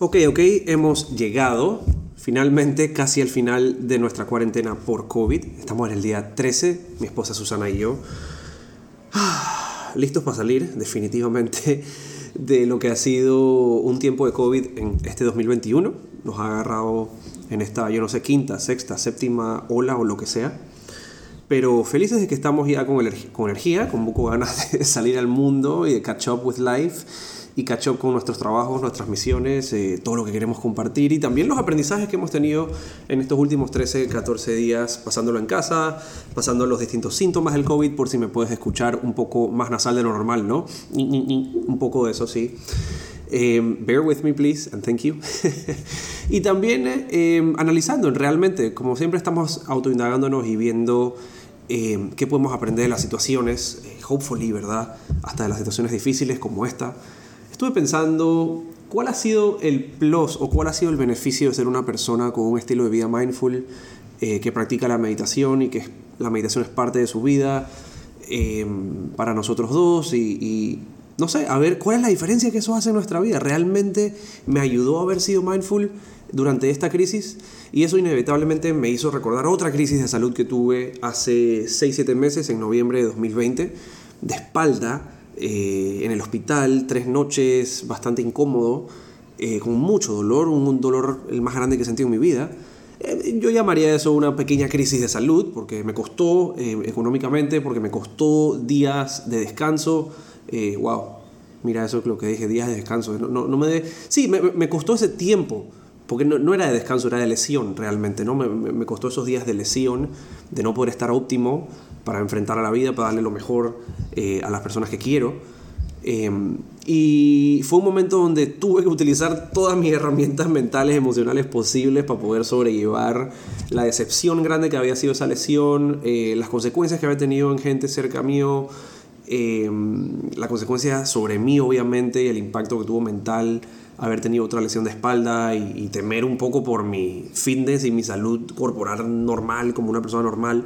Ok, ok, hemos llegado finalmente casi al final de nuestra cuarentena por COVID. Estamos en el día 13, mi esposa Susana y yo. Listos para salir, definitivamente, de lo que ha sido un tiempo de COVID en este 2021. Nos ha agarrado en esta, yo no sé, quinta, sexta, séptima ola o lo que sea. Pero felices de que estamos ya con, energía, con poco ganas de salir al mundo y de catch up with life y catch up con nuestros trabajos, nuestras misiones, eh, todo lo que queremos compartir y también los aprendizajes que hemos tenido en estos últimos 13, 14 días pasándolo en casa, pasando los distintos síntomas del COVID, por si me puedes escuchar un poco más nasal de lo normal, ¿no? Un poco de eso, sí. Eh, bear with me, please, and thank you. y también eh, analizando realmente, como siempre estamos autoindagándonos y viendo qué podemos aprender de las situaciones, hopefully, ¿verdad? Hasta de las situaciones difíciles como esta estuve pensando cuál ha sido el plus o cuál ha sido el beneficio de ser una persona con un estilo de vida mindful eh, que practica la meditación y que la meditación es parte de su vida em, para nosotros dos y, no sé, a ver cuál es la diferencia que eso hace en nuestra vida. ¿Realmente me ayudó a haber sido mindful durante esta crisis? Y eso inevitablemente me hizo recordar otra crisis de salud que tuve hace 6-7 meses, en noviembre de 2020, de espalda eh, en el hospital, tres noches, bastante incómodo, eh, con mucho dolor, un, dolor el más grande que he sentido en mi vida. Eh, yo llamaría eso una pequeña crisis de salud, porque me costó económicamente, porque me costó días de descanso. wow, mira eso es lo que dije, días de descanso. No, no, me de... Sí, me, costó ese tiempo, porque no, no, era de descanso, era de lesión realmente, ¿no? Me, me, costó esos días de lesión, de no poder estar óptimo, para enfrentar a la vida, para darle lo mejor eh, a las personas que quiero. Em, y fue un momento donde tuve que utilizar todas mis herramientas mentales, emocionales posibles para poder sobrellevar la decepción grande que había sido esa lesión, eh, las consecuencias que había tenido en gente cerca mío, em, la consecuencia sobre mí obviamente y el impacto que tuvo mental haber tenido otra lesión de espalda y, temer un poco por mi fitness y mi salud corporal normal como una persona normal.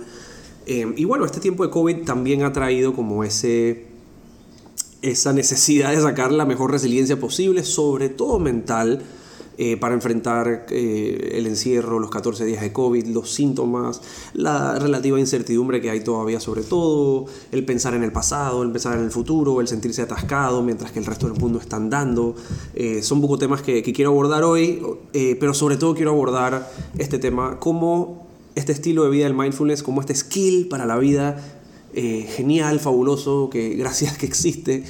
Em, y bueno, este tiempo de COVID también ha traído como ese, esa necesidad de sacar la mejor resiliencia posible, sobre todo mental, eh, para enfrentar eh, el encierro, los 14 días de COVID, los síntomas, la relativa incertidumbre que hay todavía sobre todo, el pensar en el pasado, el pensar en el futuro, el sentirse atascado mientras que el resto del mundo está andando. Eh, son poco temas que, que quiero abordar hoy, pero sobre todo quiero abordar este tema, cómo este estilo de vida del mindfulness como este skill para la vida eh, genial, fabuloso, que gracias que existe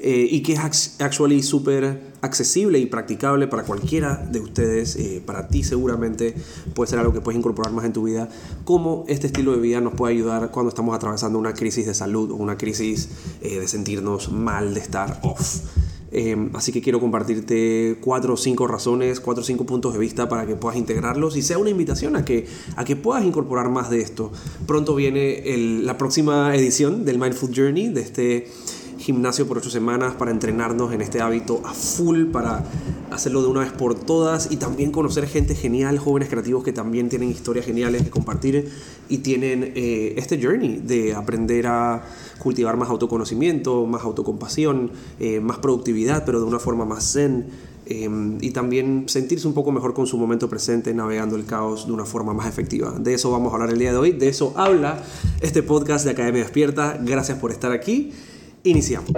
eh, y que es actually súper accesible y practicable para cualquiera de ustedes, eh, para ti seguramente puede ser algo que puedes incorporar más en tu vida, cómo este estilo de vida nos puede ayudar cuando estamos atravesando una crisis de salud o una crisis de sentirnos mal, de estar off. Em, así que quiero compartirte cuatro o cinco razones, cuatro o cinco puntos de vista para que puedas integrarlos y sea una invitación a que, a que puedas incorporar más de esto. Pronto viene la próxima edición del Mindful Journey, de este gimnasio por ocho semanas para entrenarnos en este hábito a full, para hacerlo de una vez por todas y también conocer gente genial, jóvenes creativos que también tienen historias geniales que compartir y tienen eh, este journey de aprender a cultivar más autoconocimiento, más autocompasión, eh, más productividad, pero de una forma más zen. Eh, y también sentirse un poco mejor con su momento presente, navegando el caos de una forma más efectiva. De eso vamos a hablar el día de hoy, de eso habla este podcast de Academia Despierta. Gracias por estar aquí Iniciamos.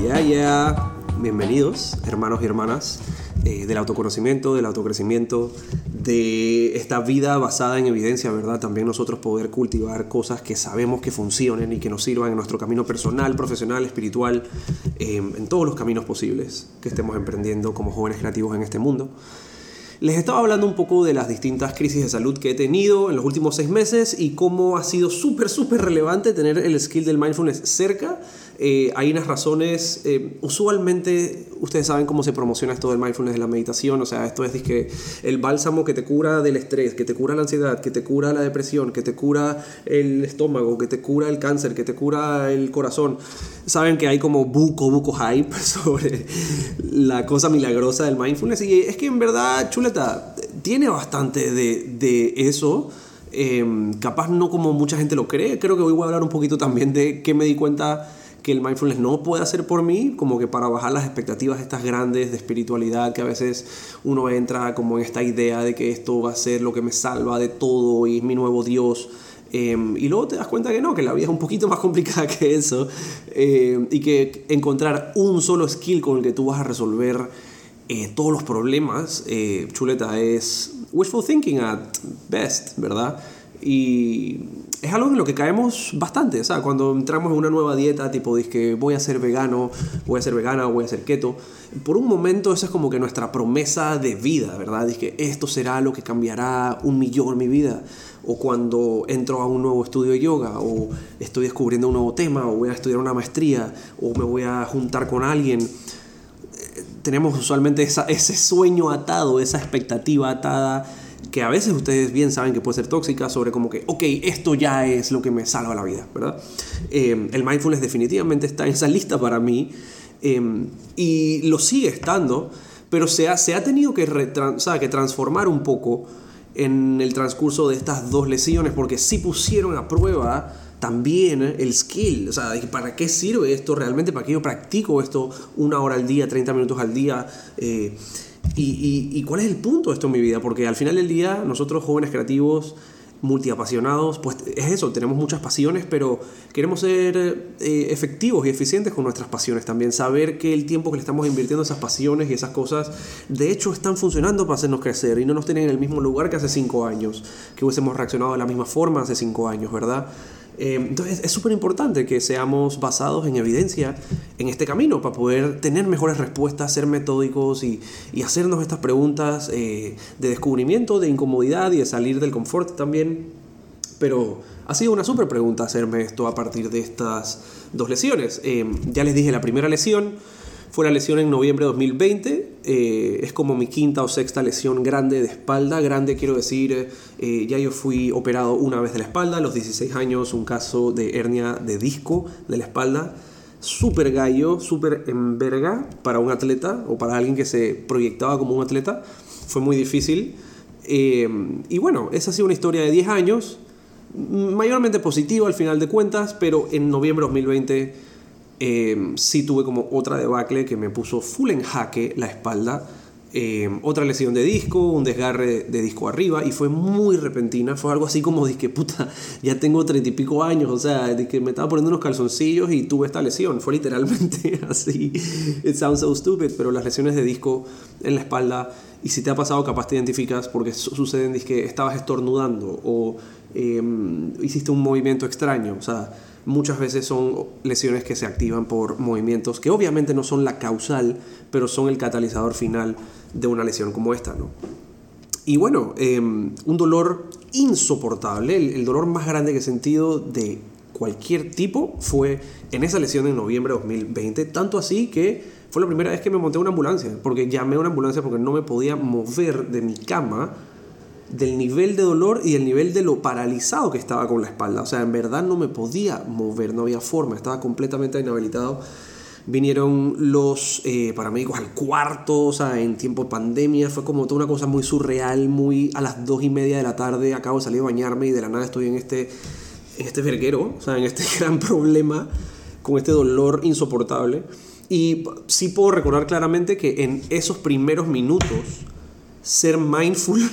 Ya, ya. Bienvenidos, hermanos y hermanas, eh, del autoconocimiento, del autocrecimiento, de esta vida basada en evidencia, ¿verdad? También nosotros poder cultivar cosas que sabemos que funcionen y que nos sirvan en nuestro camino personal, profesional, espiritual, em, en todos los caminos posibles que estemos emprendiendo como jóvenes creativos en este mundo. Les estaba hablando un poco de las distintas crisis de salud que he tenido en los últimos seis meses y cómo ha sido súper, súper relevante tener el skill del mindfulness cerca eh, hay unas razones, eh, usualmente ustedes saben cómo se promociona esto del mindfulness, de la meditación, o sea, esto es que el bálsamo que te cura del estrés, que te cura la ansiedad, que te cura la depresión, que te cura el estómago, que te cura el cáncer, que te cura el corazón. Saben que hay como buco, buco hype sobre la cosa milagrosa del mindfulness y es que en verdad, chuleta, tiene bastante de, de eso. Em, capaz no como mucha gente lo cree, creo que hoy voy a hablar un poquito también de qué me di cuenta que el mindfulness no puede hacer por mí, como que para bajar las expectativas estas grandes de espiritualidad, que a veces uno entra como en esta idea de que esto va a ser lo que me salva de todo y es mi nuevo Dios. Em, y luego te das cuenta que no, que la vida es un poquito más complicada que eso em, y que encontrar un solo skill con el que tú vas a resolver eh, todos los problemas, eh, chuleta, es wishful thinking at best, ¿verdad? Y es algo en lo que caemos bastante, o sea, cuando entramos en una nueva dieta, tipo, que voy a ser vegano, voy a ser vegana, voy a ser keto, por un momento esa es como que nuestra promesa de vida, ¿verdad? Que esto será lo que cambiará un millón mi vida. O cuando entro a un nuevo estudio de yoga, o estoy descubriendo un nuevo tema, o voy a estudiar una maestría, o me voy a juntar con alguien. Tenemos usualmente ese sueño atado, esa expectativa atada que a veces ustedes bien saben que puede ser tóxica, sobre como que, ok, esto ya es lo que me salva la vida, ¿verdad? Eh, el mindfulness definitivamente está en esa lista para mí eh, y lo sigue estando, pero se ha, se ha tenido que, que transformar un poco en el transcurso de estas dos lesiones, porque sí pusieron a prueba también el skill, o sea, ¿para qué sirve esto realmente? ¿Para qué yo practico esto una hora al día, 30 minutos al día? Eh, ¿Y, cuál es el punto de esto en mi vida? Porque al final del día, nosotros jóvenes creativos, multiapasionados, pues es eso, tenemos muchas pasiones, pero queremos ser eh, efectivos y eficientes con nuestras pasiones también, saber que el tiempo que le estamos invirtiendo esas pasiones y esas cosas, de hecho están funcionando para hacernos crecer y no nos tienen en el mismo lugar que hace cinco años, que hubiésemos reaccionado de la misma forma hace cinco años, ¿verdad? Eh, entonces es súper importante que seamos basados en evidencia en este camino para poder tener mejores respuestas, ser metódicos y, hacernos estas preguntas eh, de descubrimiento, de incomodidad y de salir del confort también. Pero ha sido una súper pregunta hacerme esto a partir de estas dos lesiones. Eh, ya les dije la primera lesión fue la lesión en noviembre de 2020. Eh, es como mi quinta o sexta lesión grande de espalda. Grande quiero decir, eh, ya yo fui operado una vez de la espalda, a los 16 años, un caso de hernia de disco de la espalda. Súper gallo, súper enverga para un atleta o para alguien que se proyectaba como un atleta. Fue muy difícil. Eh, y bueno, esa ha sido una historia de 10 años, mayormente positiva al final de cuentas, pero en noviembre de 2020 eh, sí tuve como otra debacle que me puso full en jaque la espalda. Em, otra lesión de disco, un desgarre de disco arriba y fue muy repentina. Fue algo así como que puta, ya tengo treinta y pico años, o sea, de que me estaba poniendo unos calzoncillos y tuve esta lesión. Fue literalmente así. It sounds so stupid, pero las lesiones de disco en la espalda, y si te ha pasado, capaz te identificas porque suceden, que estabas estornudando o em, hiciste un movimiento extraño, o sea muchas veces son lesiones que se activan por movimientos que obviamente no son la causal, pero son el catalizador final de una lesión como esta. ¿no? Y bueno, em, un dolor insoportable, el, dolor más grande que he sentido de cualquier tipo fue en esa lesión en noviembre de 2020, tanto así que fue la primera vez que me monté una ambulancia, porque llamé a una ambulancia porque no me podía mover de mi cama del nivel de dolor y el nivel de lo paralizado que estaba con la espalda. O sea, en verdad no me podía mover, no había forma, estaba completamente inhabilitado. Vinieron los eh, paramédicos al cuarto, o sea, en tiempo de pandemia, fue como toda una cosa muy surreal, muy a las dos y media de la tarde, acabo de salir a bañarme y de la nada estoy en este, en este verguero, o sea, en este gran problema, con este dolor insoportable. Y sí puedo recordar claramente que en esos primeros minutos, ser mindful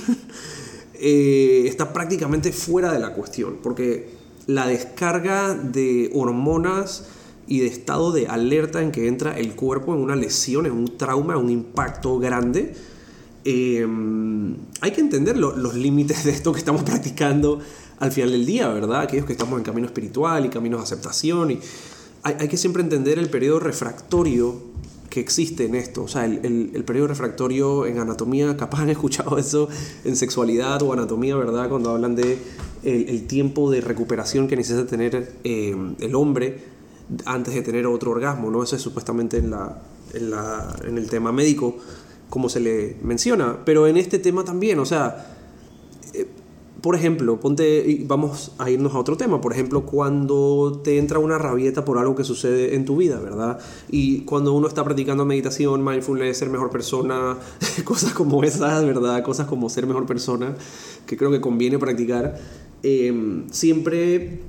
Eh, está prácticamente fuera de la cuestión, porque la descarga de hormonas y de estado de alerta en que entra el cuerpo en una lesión, en un trauma, un impacto grande, em, hay que entender los límites de esto que estamos practicando al final del día, ¿verdad? Aquellos que estamos en camino espiritual y camino de aceptación. Y hay, hay que siempre entender el periodo refractorio que existe en esto. O sea, el, el, periodo refractorio en anatomía, capaz han escuchado eso en sexualidad o anatomía, ¿verdad? Cuando hablan de el, tiempo de recuperación que necesita tener eh, el hombre antes de tener otro orgasmo, ¿no? Eso es supuestamente en, la, en, la, en el tema médico, como se le menciona. Pero en este tema también, o sea, por ejemplo, ponte, vamos a irnos a otro tema, por ejemplo, cuando te entra una rabieta por algo que sucede en tu vida, ¿verdad? Y cuando uno está practicando meditación, mindfulness, ser mejor persona, cosas como esas, ¿verdad? Cosas como ser mejor persona, que creo que conviene practicar, em, siempre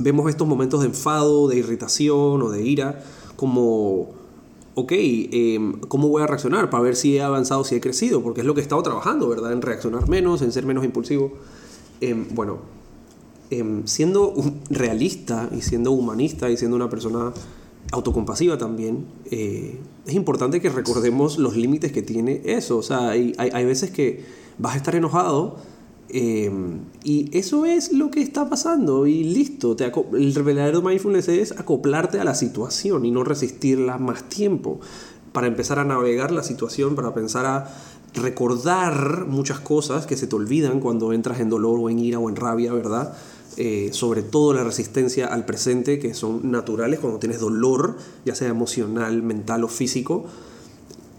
vemos estos momentos de enfado, de irritación o de ira como ok, em, ¿cómo voy a reaccionar? Para ver si he avanzado, si he crecido, porque es lo que he estado trabajando, ¿verdad? En reaccionar menos, en ser menos impulsivo. Em, bueno, em, siendo realista y siendo humanista y siendo una persona autocompasiva también, eh, es importante que recordemos los límites que tiene eso. O sea, hay, hay, veces que vas a estar enojado em, y eso es lo que está pasando y listo. Te el verdadero mindfulness es acoplarte a la situación y no resistirla más tiempo para empezar a navegar la situación, para pensar a recordar muchas cosas que se te olvidan cuando entras en dolor o en ira o en rabia, ¿verdad? Eh, sobre todo la resistencia al presente, que son naturales cuando tienes dolor, ya sea emocional, mental o físico.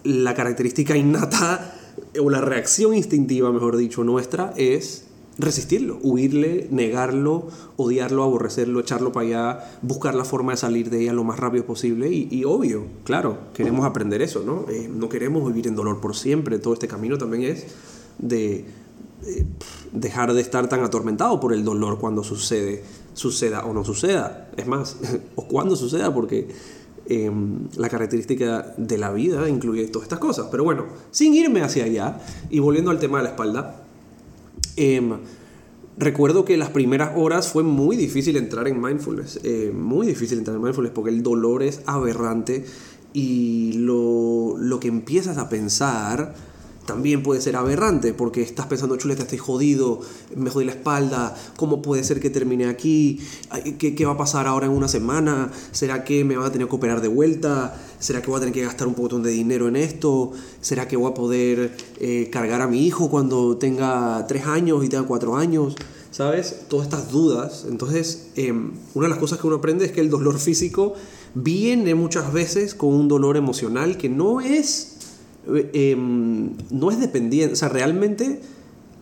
La característica innata o la reacción instintiva, mejor dicho, nuestra es resistirlo, huirle, negarlo, odiarlo, aborrecerlo, echarlo para allá, buscar la forma de salir de ella lo más rápido posible y, obvio, claro, queremos aprender eso, ¿no? Eh, no queremos vivir en dolor por siempre, todo este camino también es de dejar de estar tan atormentado por el dolor cuando sucede, suceda o no suceda, es más, o cuando suceda, porque em, la característica de la vida incluye todas estas cosas. Pero bueno, sin irme hacia allá y volviendo al tema de la espalda, Em, recuerdo que las primeras horas fue muy difícil entrar en mindfulness, eh, muy difícil entrar en mindfulness porque el dolor es aberrante y lo, lo que empiezas a pensar también puede ser aberrante porque estás pensando, chuleta, estoy jodido, me jodí la espalda, ¿cómo puede ser que termine aquí? ¿Qué, ¿Qué, va a pasar ahora en una semana? ¿Será que me van a tener que operar de vuelta? ¿Será que voy a tener que gastar un poco de dinero en esto? ¿Será que voy a poder eh, cargar a mi hijo cuando tenga tres años y tenga cuatro años? ¿Sabes? Todas estas dudas. Entonces, em, una de las cosas que uno aprende es que el dolor físico viene muchas veces con un dolor emocional que no es Em, no es dependiente, o sea, realmente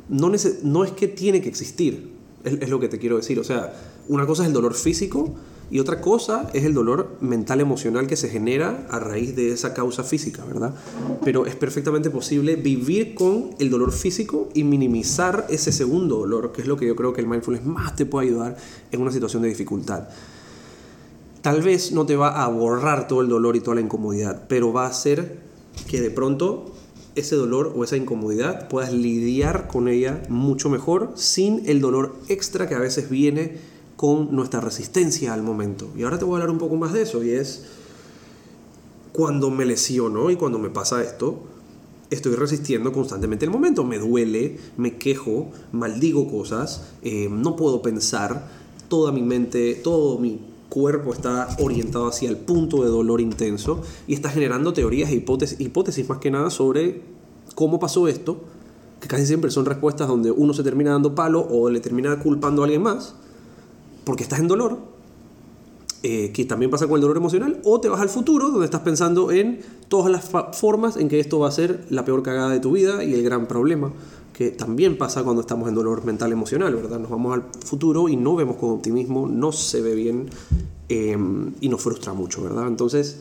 no, es que tiene que existir, es, lo que te quiero decir. O sea, una cosa es el dolor físico y otra cosa es el dolor mental emocional que se genera a raíz de esa causa física, ¿verdad? Pero es perfectamente posible vivir con el dolor físico y minimizar ese segundo dolor, que es lo que yo creo que el mindfulness más te puede ayudar en una situación de dificultad. Tal vez no te va a borrar todo el dolor y toda la incomodidad, pero va a hacer que de pronto ese dolor o esa incomodidad puedas lidiar con ella mucho mejor sin el dolor extra que a veces viene con nuestra resistencia al momento. Y ahora te voy a hablar un poco más de eso y es cuando me lesiono y cuando me pasa esto, estoy resistiendo constantemente el momento. Me duele, me quejo, maldigo cosas, eh, no puedo pensar, toda mi mente, todo mi cuerpo está orientado hacia el punto de dolor intenso y está generando teorías e hipótesis, más que nada sobre cómo pasó esto, que casi siempre son respuestas donde uno se termina dando palo o le termina culpando a alguien más, porque estás en dolor, eh, que también pasa con el dolor emocional, o te vas al futuro, donde estás pensando en todas las formas en que esto va a ser la peor cagada de tu vida y el gran problema que también pasa cuando estamos en dolor mental emocional, ¿verdad? Nos vamos al futuro y no vemos con optimismo, no se ve bien em, y nos frustra mucho, ¿verdad? Entonces,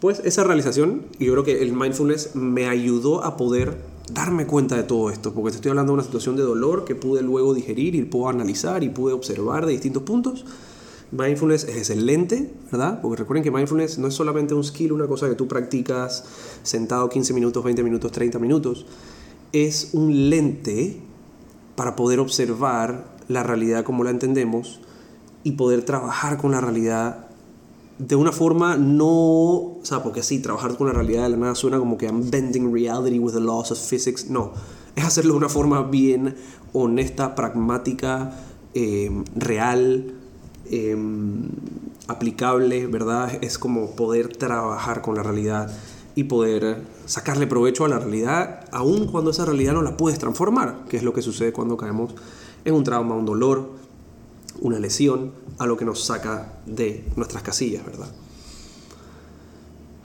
pues esa realización, y yo creo que el mindfulness me ayudó a poder darme cuenta de todo esto, porque te estoy hablando de una situación de dolor que pude luego digerir y puedo analizar y pude observar de distintos puntos. Mindfulness es excelente, ¿verdad? Porque recuerden que mindfulness no es solamente un skill, una cosa que tú practicas sentado 15 minutos, 20 minutos, 30 minutos es un lente para poder observar la realidad como la entendemos y poder trabajar con la realidad de una forma no, o sea, porque sí, trabajar con la realidad de la nada suena como que I'm bending reality with the laws of physics, no, es hacerlo de una forma bien honesta, pragmática, em, real, em, aplicable, ¿verdad? Es como poder trabajar con la realidad y poder sacarle provecho a la realidad, aun cuando esa realidad no la puedes transformar, que es lo que sucede cuando caemos en un trauma, un dolor, una lesión, a lo que nos saca de nuestras casillas, ¿verdad?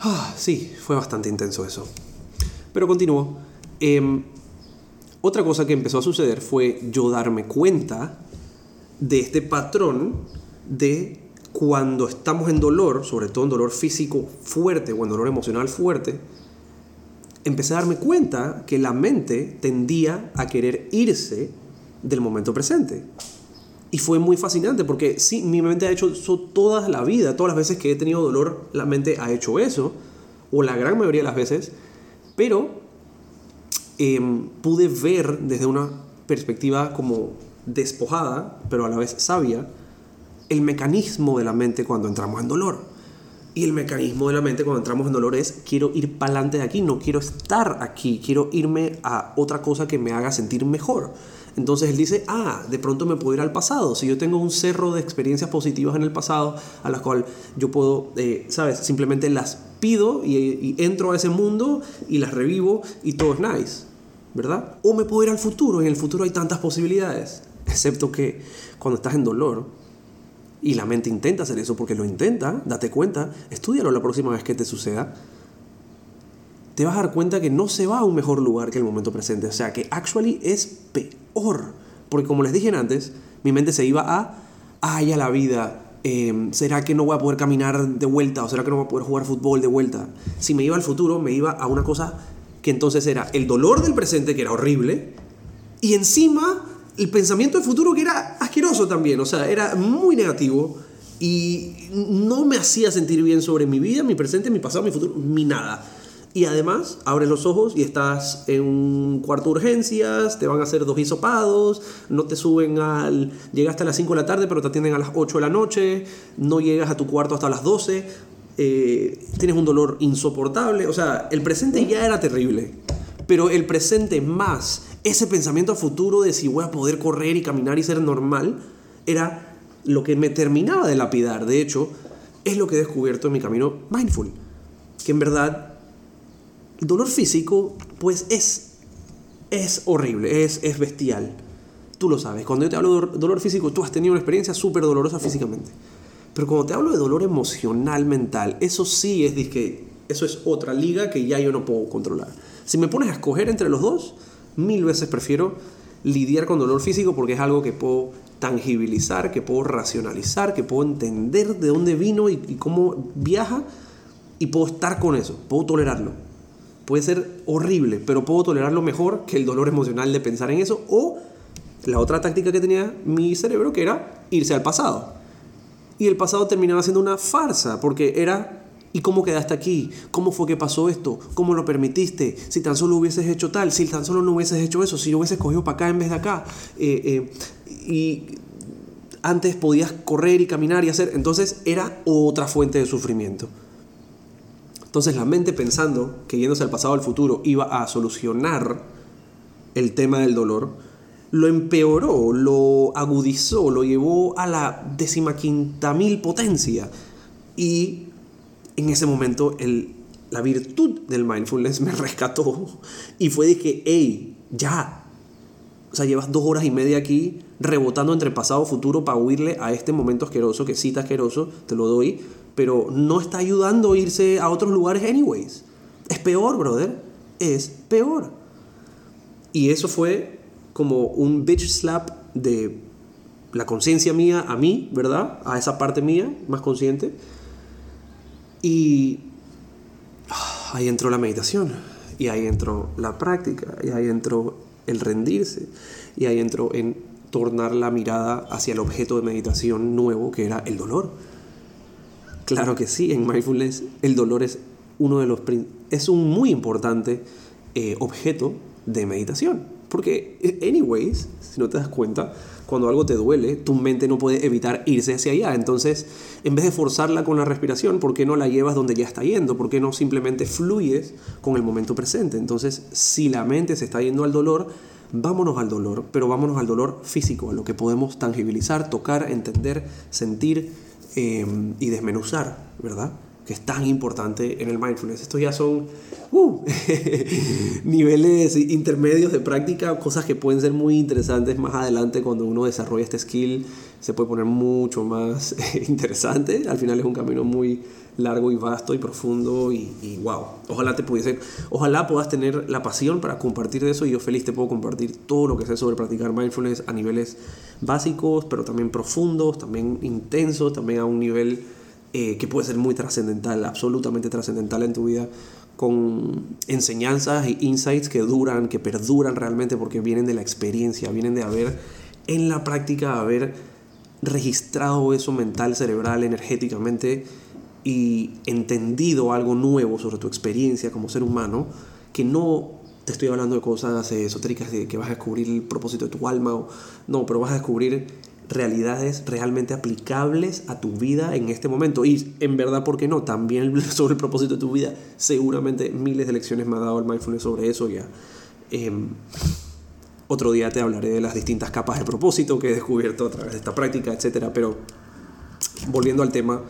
Ah, sí, fue bastante intenso eso. Pero continúo. Em, otra cosa que empezó a suceder fue yo darme cuenta de este patrón de cuando estamos en dolor, sobre todo en dolor físico fuerte o en dolor emocional fuerte, empecé a darme cuenta que la mente tendía a querer irse del momento presente. Y fue muy fascinante porque sí, mi mente ha hecho eso toda la vida, todas las veces que he tenido dolor, la mente ha hecho eso, o la gran mayoría de las veces, pero em, pude ver desde una perspectiva como despojada, pero a la vez sabia, el mecanismo de la mente cuando entramos en dolor. Y el mecanismo de la mente cuando entramos en dolor es quiero ir para adelante de aquí, no quiero estar aquí, quiero irme a otra cosa que me haga sentir mejor. Entonces él dice, ah, de pronto me puedo ir al pasado. Si yo tengo un cerro de experiencias positivas en el pasado a las cuales yo puedo, eh, ¿sabes? Simplemente las pido y, y, entro a ese mundo y las revivo y todo es nice, ¿verdad? O me puedo ir al futuro. En el futuro hay tantas posibilidades. Excepto que cuando estás en dolor, y la mente intenta hacer eso porque lo intenta, date cuenta, estudialo la próxima vez que te suceda. Te vas a dar cuenta que no se va a un mejor lugar que el momento presente. O sea, que actually es peor. Porque como les dije antes, mi mente se iba a, ay, a la vida, em, ¿será que no voy a poder caminar de vuelta? ¿O será que no voy a poder jugar fútbol de vuelta? Si me iba al futuro, me iba a una cosa que entonces era el dolor del presente, que era horrible, y encima el pensamiento del futuro que era asqueroso también, o sea, era muy negativo y no me hacía sentir bien sobre mi vida, mi presente, mi pasado, mi futuro, ni nada. Y además, abres los ojos y estás en un cuarto de urgencias, te van a hacer dos hisopados, no te suben al... Llegaste a las 5 de la tarde, pero te atienden a las 8 de la noche, no llegas a tu cuarto hasta las 12, eh, tienes un dolor insoportable, o sea, el presente ya era terrible, pero el presente más ese pensamiento a futuro de si voy a poder correr y caminar y ser normal, era lo que me terminaba de lapidar. De hecho, es lo que he descubierto en mi camino mindful. Que en verdad, el dolor físico, pues es, es horrible, es, es bestial. Tú lo sabes. Cuando yo te hablo de dolor físico, tú has tenido una experiencia súper dolorosa físicamente. Pero cuando te hablo de dolor emocional, mental, eso sí es que eso es otra liga que ya yo no puedo controlar. Si me pones a escoger entre los dos, mil veces prefiero lidiar con dolor físico porque es algo que puedo tangibilizar, que puedo racionalizar, que puedo entender de dónde vino y, cómo viaja y puedo estar con eso, puedo tolerarlo. Puede ser horrible, pero puedo tolerarlo mejor que el dolor emocional de pensar en eso o la otra táctica que tenía mi cerebro que era irse al pasado. Y el pasado terminaba siendo una farsa porque era ¿Y cómo quedaste aquí? ¿Cómo fue que pasó esto? ¿Cómo lo permitiste? Si tan solo hubieses hecho tal, si tan solo no hubieses hecho eso, si no hubieses cogido para acá en vez de acá. Eh, eh, y antes podías correr y caminar y hacer. Entonces era otra fuente de sufrimiento. Entonces la mente pensando que yéndose al pasado o al futuro iba a solucionar el tema del dolor, lo empeoró, lo agudizó, lo llevó a la decimaquinta mil potencia. Y en ese momento el, la virtud del mindfulness me rescató y fue de que, hey, ya. O sea, llevas dos horas y media aquí rebotando entre pasado y futuro para huirle a este momento asqueroso, que está asqueroso, te lo doy, pero no está ayudando a irse a otros lugares anyways. Es peor, brother. Es peor. Y eso fue como un bitch slap de la conciencia mía a mí, ¿verdad? A esa parte mía más consciente y ahí entró la meditación, y ahí entró la práctica, y ahí entró el rendirse, y ahí entró en tornar la mirada hacia el objeto de meditación nuevo que era el dolor. Claro que sí, en mindfulness el dolor es uno de los es un muy importante eh, objeto de meditación, porque anyways, si no te das cuenta, cuando algo te duele, tu mente no puede evitar irse hacia allá. Entonces, en vez de forzarla con la respiración, ¿por qué no la llevas donde ya está yendo? ¿Por qué no simplemente fluyes con el momento presente? Entonces, si la mente se está yendo al dolor, vámonos al dolor, pero vámonos al dolor físico, a lo que podemos tangibilizar, tocar, entender, sentir, em, y desmenuzar, ¿verdad? Que es tan importante en el mindfulness. Estos ya son uh, niveles intermedios de práctica, cosas que pueden ser muy interesantes más adelante cuando uno desarrolla este skill. Se puede poner mucho más interesante. Al final es un camino muy largo y vasto y profundo y, y, wow, ojalá te pudiese, ojalá puedas tener la pasión para compartir de eso y yo feliz te puedo compartir todo lo que sé sobre practicar mindfulness a niveles básicos, pero también profundos, también intensos, también a un nivel eh, que puede ser muy trascendental, absolutamente trascendental en tu vida, con enseñanzas e insights que duran, que perduran realmente porque vienen de la experiencia, vienen de haber en la práctica, haber registrado eso mental, cerebral, energéticamente y entendido algo nuevo sobre tu experiencia como ser humano, que no te estoy hablando de cosas esotéricas de que vas a descubrir el propósito de tu alma, o, no, pero vas a descubrir realidades realmente aplicables a tu vida en este momento. Y en verdad, ¿por qué no? También sobre el propósito de tu vida, seguramente miles de lecciones me ha dado el mindfulness sobre eso ya. Em, otro día te hablaré de las distintas capas de propósito que he descubierto a través de esta práctica, etc. Pero volviendo al tema,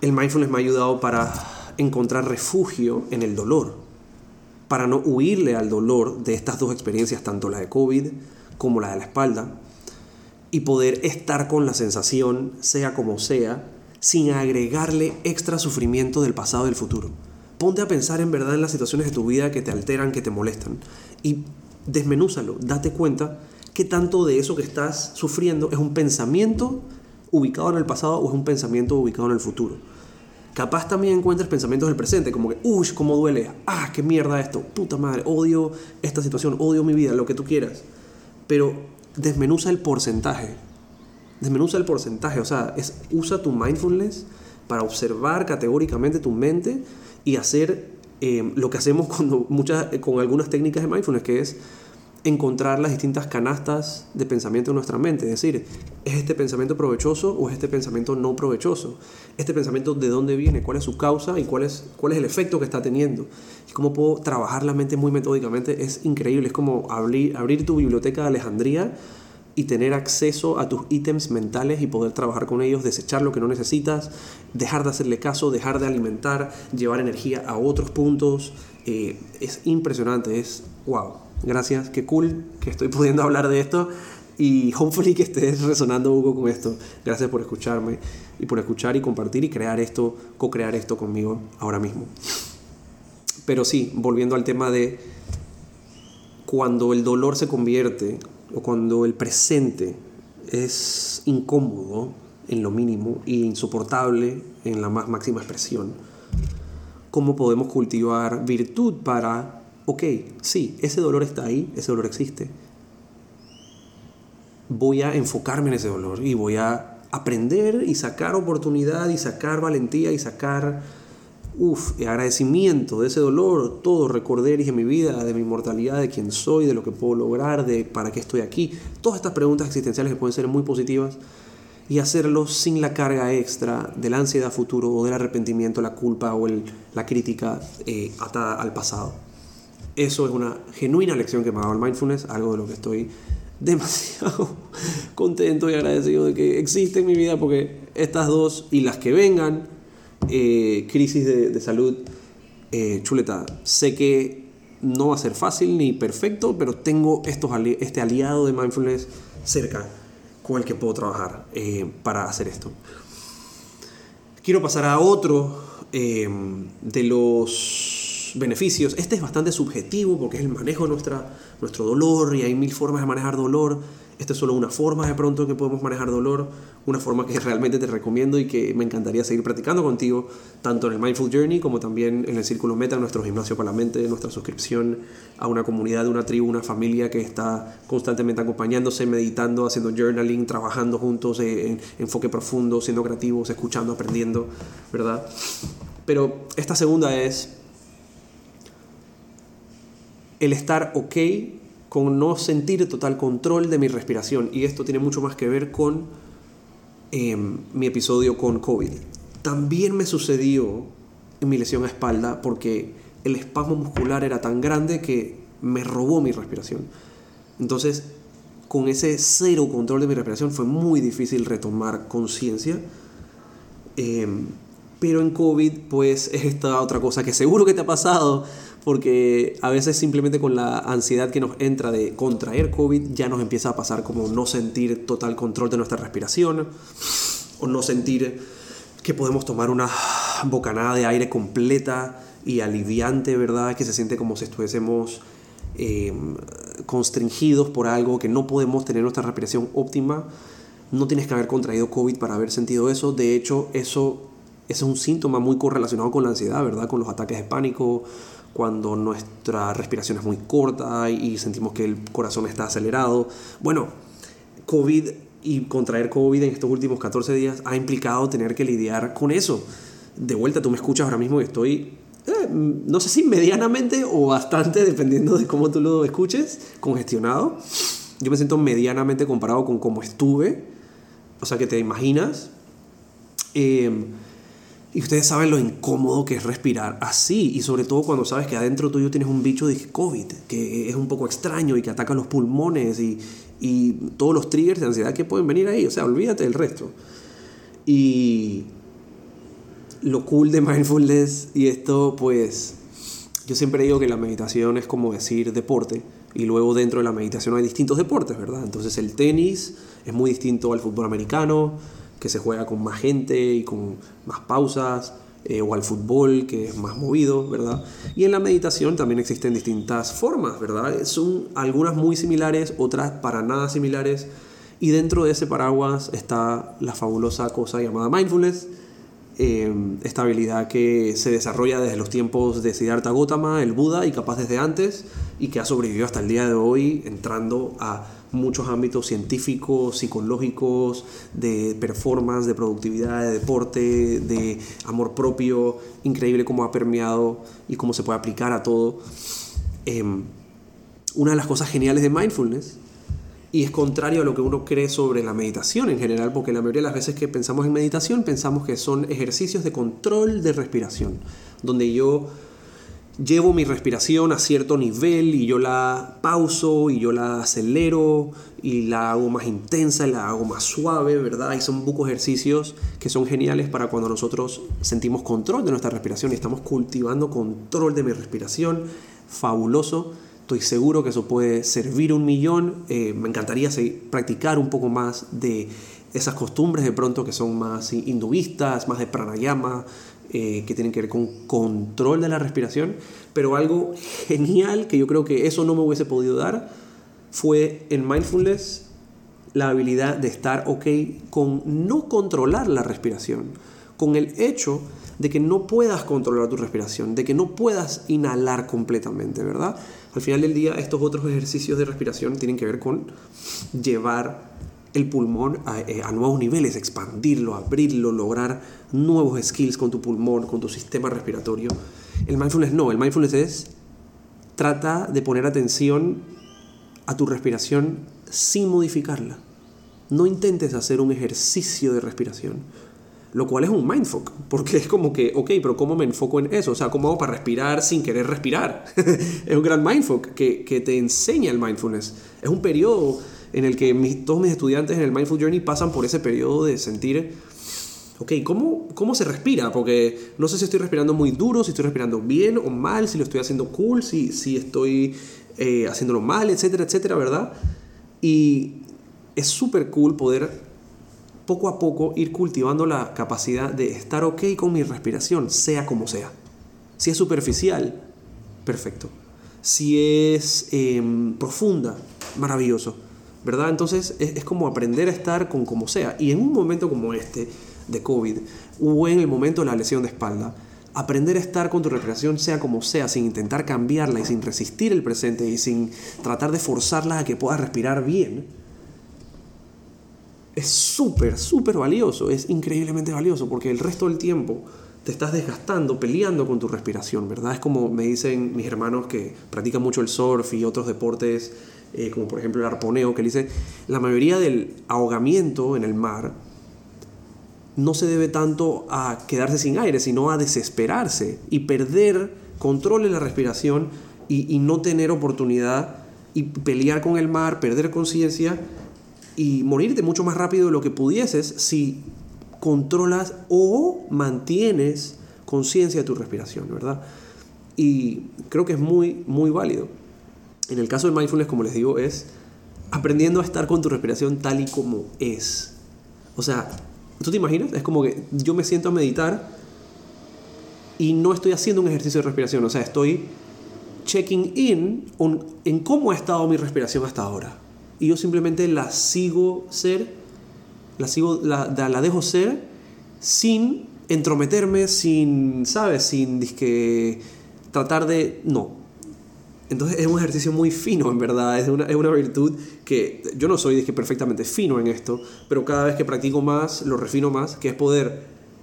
el mindfulness me ha ayudado para encontrar refugio en el dolor, para no huirle al dolor de estas dos experiencias, tanto la de COVID como la de la espalda, y poder estar con la sensación, sea como sea, sin agregarle extra sufrimiento del pasado y del futuro. Ponte a pensar en verdad en las situaciones de tu vida que te alteran, que te molestan, y desmenúzalo, date cuenta que tanto de eso que estás sufriendo es un pensamiento ubicado en el pasado o es un pensamiento ubicado en el futuro. Capaz también encuentres pensamientos del presente, como que, uy, cómo duele, ah, qué mierda esto, puta madre, odio esta situación, odio mi vida, lo que tú quieras. Pero desmenuza el porcentaje. Desmenuza el porcentaje, o sea, usa tu mindfulness para observar categóricamente tu mente y hacer eh, lo que hacemos cuando muchas, con algunas técnicas de mindfulness, que es encontrar las distintas canastas de pensamiento en nuestra mente. Es decir, ¿es este pensamiento provechoso o es este pensamiento no provechoso? ¿Este pensamiento de dónde viene? ¿Cuál es su causa y cuál es, cuál es el efecto que está teniendo? Y cómo puedo trabajar la mente muy metódicamente es increíble. Es como abrir, abrir tu biblioteca de Alejandría y tener acceso a tus ítems mentales y poder trabajar con ellos, desechar lo que no necesitas, dejar de hacerle caso, dejar de alimentar, llevar energía a otros puntos. Eh, es impresionante, es wow Gracias, qué cool que estoy pudiendo hablar de esto y hopefully que estés resonando Hugo con esto. Gracias por escucharme y por escuchar y compartir y crear esto, co-crear esto conmigo ahora mismo. Pero sí, volviendo al tema de cuando el dolor se convierte o cuando el presente es incómodo en lo mínimo e insoportable en la más máxima expresión, ¿cómo podemos cultivar virtud para ok, sí, ese dolor está ahí, ese dolor existe. Voy a enfocarme en ese dolor y voy a aprender y sacar oportunidad y sacar valentía y sacar uf, agradecimiento de ese dolor, todo recordar en mi vida, de mi mortalidad, de quién soy, de lo que puedo lograr, de para qué estoy aquí. Todas estas preguntas existenciales que pueden ser muy positivas y hacerlo sin la carga extra de la ansiedad futuro o del arrepentimiento, la culpa o la crítica eh, atada al pasado. Eso es una genuina lección que me ha dado el mindfulness, algo de lo que estoy demasiado contento y agradecido de que existe en mi vida, porque estas dos y las que vengan, eh, crisis de, salud, eh, chuleta, sé que no va a ser fácil ni perfecto, pero tengo estos este aliado de mindfulness cerca con el que puedo trabajar eh, para hacer esto. Quiero pasar a otro de los beneficios. Este es bastante subjetivo porque es el manejo de nuestra, nuestro dolor y hay mil formas de manejar dolor. Esta es solo una forma de pronto que podemos manejar dolor, una forma que realmente te recomiendo y que me encantaría seguir practicando contigo, tanto en el Mindful Journey como también en el Círculo Meta, nuestro gimnasio para la mente, nuestra suscripción a una comunidad, una tribu, una familia que está constantemente acompañándose, meditando, haciendo journaling, trabajando juntos en enfoque profundo, siendo creativos, escuchando, aprendiendo, ¿verdad? Pero esta segunda es el estar ok con no sentir total control de mi respiración. Y esto tiene mucho más que ver con em, mi episodio con COVID. También me sucedió en mi lesión a espalda porque el espasmo muscular era tan grande que me robó mi respiración. Entonces, con ese cero control de mi respiración fue muy difícil retomar conciencia. Em, pero en COVID, pues es esta otra cosa que seguro que te ha pasado, porque a veces simplemente con la ansiedad que nos entra de contraer COVID ya nos empieza a pasar como no sentir total control de nuestra respiración o no sentir que podemos tomar una bocanada de aire completa y aliviante, ¿verdad? Que se siente como si estuviésemos em, constringidos por algo, que no podemos tener nuestra respiración óptima. No tienes que haber contraído COVID para haber sentido eso. De hecho, eso, eso es un síntoma muy correlacionado con la ansiedad, ¿verdad? Con los ataques de pánico, cuando nuestra respiración es muy corta y sentimos que el corazón está acelerado. Bueno, COVID y contraer COVID en estos últimos 14 días ha implicado tener que lidiar con eso. De vuelta, tú me escuchas ahora mismo y estoy, eh, no sé si medianamente o bastante, dependiendo de cómo tú lo escuches, congestionado. Yo me siento medianamente comparado con cómo estuve. O sea que te imaginas. Eh, y ustedes saben lo incómodo que es respirar así, y sobre todo cuando sabes que adentro tuyo tienes un bicho de COVID, que es un poco extraño y que ataca los pulmones y, y todos los triggers de ansiedad que pueden venir ahí, o sea, olvídate del resto. Y lo cool de mindfulness y esto, pues, yo siempre digo que la meditación es como decir deporte, y luego dentro de la meditación hay distintos deportes, ¿verdad? Entonces el tenis es muy distinto al fútbol americano, que se juega con más gente y con más pausas, eh, o al fútbol, que es más movido, ¿verdad? Y en la meditación también existen distintas formas, ¿verdad? Son algunas muy similares, otras para nada similares, y dentro de ese paraguas está la fabulosa cosa llamada mindfulness, eh, esta habilidad que se desarrolla desde los tiempos de Siddhartha Gautama, el Buda, y capaz desde antes, y que ha sobrevivido hasta el día de hoy, entrando a muchos ámbitos científicos, psicológicos, de performance, de productividad, de deporte, de amor propio, increíble cómo ha permeado y cómo se puede aplicar a todo. Em, una de las cosas geniales de mindfulness, y es contrario a lo que uno cree sobre la meditación en general, porque la mayoría de las veces que pensamos en meditación pensamos que son ejercicios de control de respiración, donde yo llevo mi respiración a cierto nivel y yo la pauso y yo la acelero y la hago más intensa y la hago más suave, ¿verdad? Y son bucos ejercicios que son geniales para cuando nosotros sentimos control de nuestra respiración y estamos cultivando control de mi respiración. Fabuloso. Estoy seguro que eso puede servir un millón. Eh, me encantaría practicar un poco más de esas costumbres de pronto que son más hinduistas, más de pranayama, eh, que tienen que ver con control de la respiración, pero algo genial que yo creo que eso no me hubiese podido dar fue en mindfulness la habilidad de estar ok con no controlar la respiración, con el hecho de que no puedas controlar tu respiración, de que no puedas inhalar completamente, ¿verdad? Al final del día, estos otros ejercicios de respiración tienen que ver con llevar el pulmón eh, a, nuevos niveles, expandirlo, abrirlo, lograr nuevos skills con tu pulmón, con tu sistema respiratorio. El mindfulness no, el mindfulness es trata de poner atención a tu respiración sin modificarla. No intentes hacer un ejercicio de respiración, lo cual es un mindfuck, porque es como que, ok, pero ¿cómo me enfoco en eso? O sea, ¿cómo hago para respirar sin querer respirar? es un gran mindfuck que, que te enseña el mindfulness. Es un periodo en el que todos mis estudiantes en el Mindful Journey pasan por ese periodo de sentir, ok, ¿cómo, ¿cómo se respira? Porque no sé si estoy respirando muy duro, si estoy respirando bien o mal, si lo estoy haciendo cool, si, si estoy eh, haciéndolo mal, etcétera, etcétera, ¿verdad? Y es súper cool poder poco a poco ir cultivando la capacidad de estar ok con mi respiración, sea como sea. Si es superficial, perfecto. Si es em, profunda, maravilloso. ¿Verdad? Entonces es, como aprender a estar con como sea. Y en un momento como este de COVID, o en el momento de la lesión de espalda, aprender a estar con tu respiración sea como sea, sin intentar cambiarla y sin resistir el presente y sin tratar de forzarla a que puedas respirar bien, es súper, súper valioso, es increíblemente valioso, porque el resto del tiempo te estás desgastando, peleando con tu respiración, ¿verdad? Es como me dicen mis hermanos que practican mucho el surf y otros deportes eh, como por ejemplo el arponeo, que dice, la mayoría del ahogamiento en el mar no se debe tanto a quedarse sin aire, sino a desesperarse y perder control en la respiración y, no tener oportunidad y pelear con el mar, perder conciencia y morirte mucho más rápido de lo que pudieses si controlas o mantienes conciencia de tu respiración, ¿verdad? Y creo que es muy, muy válido. En el caso del mindfulness, como les digo, es aprendiendo a estar con tu respiración tal y como es. O sea, ¿tú te imaginas? Es como que yo me siento a meditar y no estoy haciendo un ejercicio de respiración, o sea, estoy checking in en cómo ha estado mi respiración hasta ahora. Y yo simplemente la sigo ser, la, sigo, la, la dejo ser sin entrometerme, sin, ¿sabes? Sin disque, tratar de... No. Entonces es un ejercicio muy fino, en verdad. Es una, es una virtud que yo no soy disque perfectamente fino en esto, pero cada vez que practico más, lo refino más, que es poder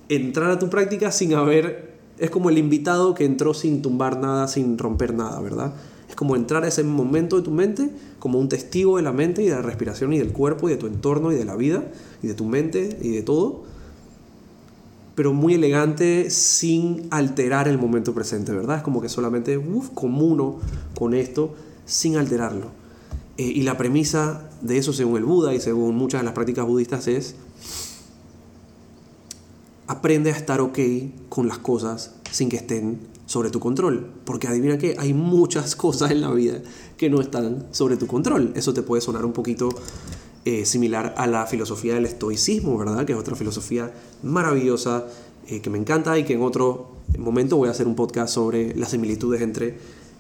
entrar a tu práctica sin haber es como el invitado que entró sin tumbar nada, sin romper nada, ¿verdad? Es como entrar a ese momento de tu mente como un testigo de la mente y de la respiración y del cuerpo y de tu entorno y de la vida y de tu mente y de todo, pero muy elegante sin alterar el momento presente, ¿verdad? Es como que solamente uf, comuno con esto sin alterarlo. Eh, y la premisa de eso, según el Buda y según muchas de las prácticas budistas, es aprende a estar ok con las cosas sin que estén sobre tu control. Porque adivina que hay muchas cosas en la vida que no están sobre tu control. Eso te puede sonar un poquito eh, similar a la filosofía del estoicismo, ¿verdad? Que es otra filosofía maravillosa eh, que me encanta y que en otro momento voy a hacer un podcast sobre las similitudes entre